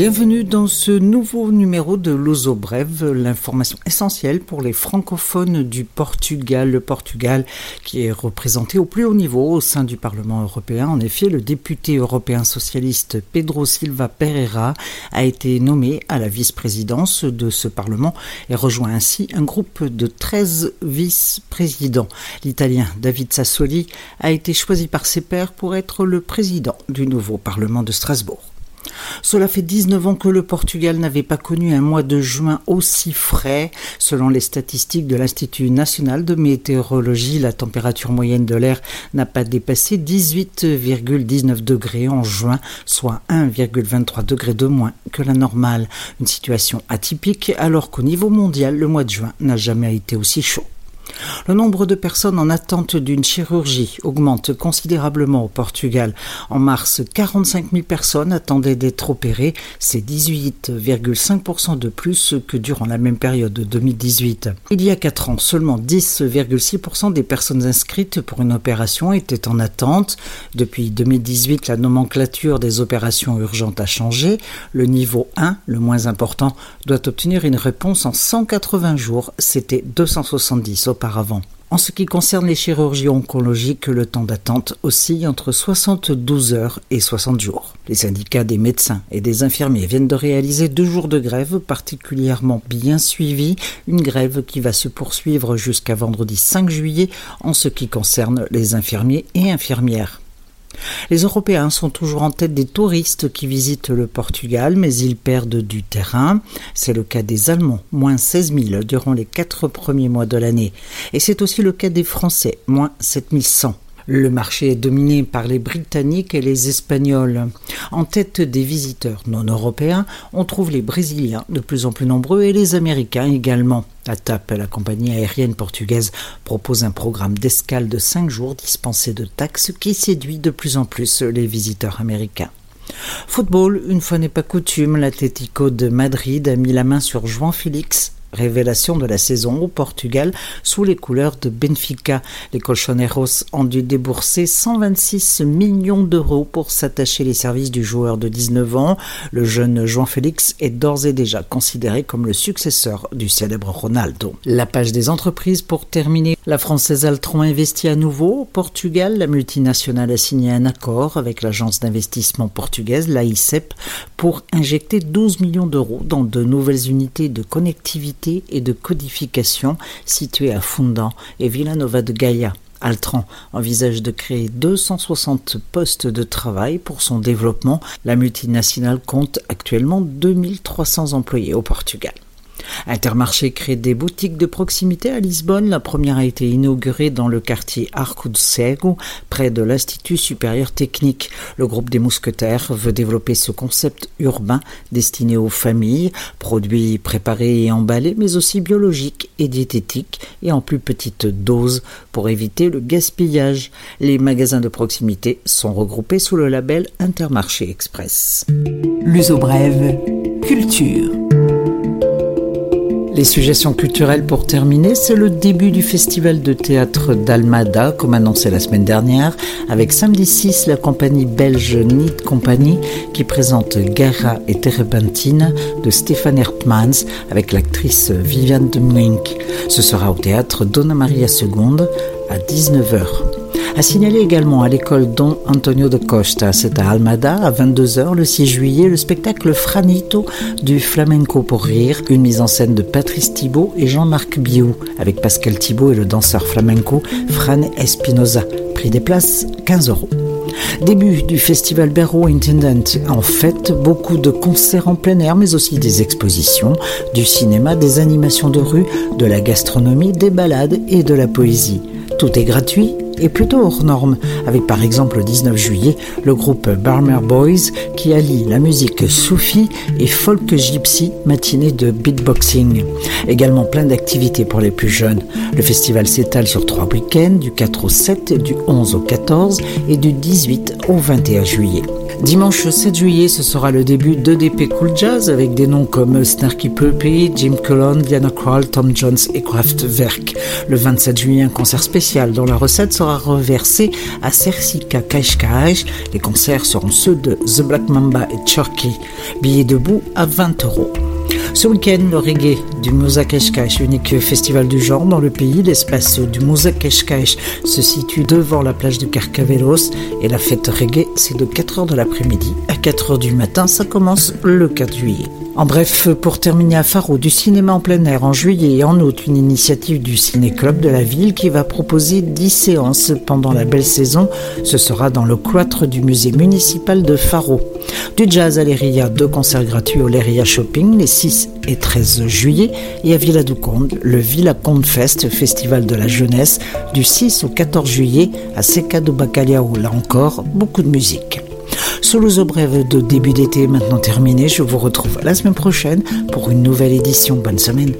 Bienvenue dans ce nouveau numéro de l'Ozo Brève, l'information essentielle pour les francophones du Portugal. Le Portugal qui est représenté au plus haut niveau au sein du Parlement européen. En effet, le député européen socialiste Pedro Silva Pereira a été nommé à la vice-présidence de ce Parlement et rejoint ainsi un groupe de 13 vice-présidents. L'Italien David Sassoli a été choisi par ses pairs pour être le président du nouveau Parlement de Strasbourg. Cela fait 19 ans que le Portugal n'avait pas connu un mois de juin aussi frais. Selon les statistiques de l'Institut national de météorologie, la température moyenne de l'air n'a pas dépassé 18,19 degrés en juin, soit 1,23 degrés de moins que la normale. Une situation atypique alors qu'au niveau mondial, le mois de juin n'a jamais été aussi chaud. Le nombre de personnes en attente d'une chirurgie augmente considérablement au Portugal. En mars, 45 000 personnes attendaient d'être opérées. C'est 18,5% de plus que durant la même période de 2018. Il y a 4 ans, seulement 10,6% des personnes inscrites pour une opération étaient en attente. Depuis 2018, la nomenclature des opérations urgentes a changé. Le niveau 1, le moins important, doit obtenir une réponse en 180 jours. C'était 270 en ce qui concerne les chirurgies oncologiques, le temps d'attente oscille entre 72 heures et 60 jours. Les syndicats des médecins et des infirmiers viennent de réaliser deux jours de grève particulièrement bien suivis, une grève qui va se poursuivre jusqu'à vendredi 5 juillet en ce qui concerne les infirmiers et infirmières. Les Européens sont toujours en tête des touristes qui visitent le Portugal, mais ils perdent du terrain. C'est le cas des Allemands, moins 16 000 durant les quatre premiers mois de l'année. Et c'est aussi le cas des Français, moins 7 100. Le marché est dominé par les Britanniques et les Espagnols. En tête des visiteurs non européens, on trouve les Brésiliens de plus en plus nombreux et les Américains également. TAP, la compagnie aérienne portugaise, propose un programme d'escale de 5 jours dispensé de taxes qui séduit de plus en plus les visiteurs américains. Football, une fois n'est pas coutume, l'Atlético de Madrid a mis la main sur Juan Félix Révélation de la saison au Portugal sous les couleurs de Benfica. Les Colchoneros ont dû débourser 126 millions d'euros pour s'attacher les services du joueur de 19 ans. Le jeune João Félix est d'ores et déjà considéré comme le successeur du célèbre Ronaldo. La page des entreprises pour terminer. La française Altron investit à nouveau au Portugal. La multinationale a signé un accord avec l'agence d'investissement portugaise, l'AICEP, pour injecter 12 millions d'euros dans de nouvelles unités de connectivité et de codification située à Fundan et Villanova de Gaia. Altran envisage de créer 260 postes de travail pour son développement. La multinationale compte actuellement 2300 employés au Portugal. Intermarché crée des boutiques de proximité à Lisbonne. La première a été inaugurée dans le quartier Arco de près de l'Institut supérieur technique. Le groupe des mousquetaires veut développer ce concept urbain destiné aux familles, produits préparés et emballés, mais aussi biologiques et diététiques et en plus petite dose pour éviter le gaspillage. Les magasins de proximité sont regroupés sous le label Intermarché Express. L'uso brève, culture. Les suggestions culturelles pour terminer, c'est le début du festival de théâtre d'Almada, comme annoncé la semaine dernière, avec samedi 6 la compagnie belge Need Company qui présente Guerra et Terebentine de Stéphane Hertmans avec l'actrice Viviane de Muink. Ce sera au théâtre Donna Maria II à 19h. A signaler également à l'école Don Antonio de Costa, c'est à Almada, à 22h le 6 juillet, le spectacle Franito du Flamenco pour rire, une mise en scène de Patrice Thibault et Jean-Marc Biou, avec Pascal Thibault et le danseur flamenco Fran Espinoza. Prix des places 15 euros. Début du festival Berro Intendant. En fait, beaucoup de concerts en plein air, mais aussi des expositions, du cinéma, des animations de rue, de la gastronomie, des balades et de la poésie. Tout est gratuit et plutôt hors norme, avec par exemple le 19 juillet le groupe Barmer Boys qui allie la musique soufi et folk gypsy matinée de beatboxing. Également plein d'activités pour les plus jeunes. Le festival s'étale sur trois week-ends, du 4 au 7, du 11 au 14 et du 18 au 21 juillet. Dimanche 7 juillet, ce sera le début d'EDP Cool Jazz avec des noms comme Snarky Puppy, Jim Cullen, Diana Krall, Tom Jones et Kraftwerk. Le 27 juillet, un concert spécial dont la recette sera reversé à Sersika Kashkash. Les concerts seront ceux de The Black Mamba et Turkey. Billets debout à 20 euros. Ce week-end, le reggae du Moussa unique festival du genre dans le pays. L'espace du Moussa se situe devant la plage de Carcavelos et la fête reggae, c'est de 4h de l'après-midi à 4h du matin. Ça commence le 4 juillet. En bref, pour terminer à Faro, du cinéma en plein air en juillet et en août, une initiative du Ciné-Club de la ville qui va proposer 10 séances pendant la belle saison. Ce sera dans le cloître du musée municipal de Faro. Du jazz à l'Eria, deux concerts gratuits au Leria Shopping les 6 et 13 juillet et à Villa du Conde, le Villa Conde Fest, festival de la jeunesse, du 6 au 14 juillet à Seca do Bacalhau. Là encore, beaucoup de musique. Sous brève de début d'été maintenant terminé, je vous retrouve la semaine prochaine pour une nouvelle édition. Bonne semaine.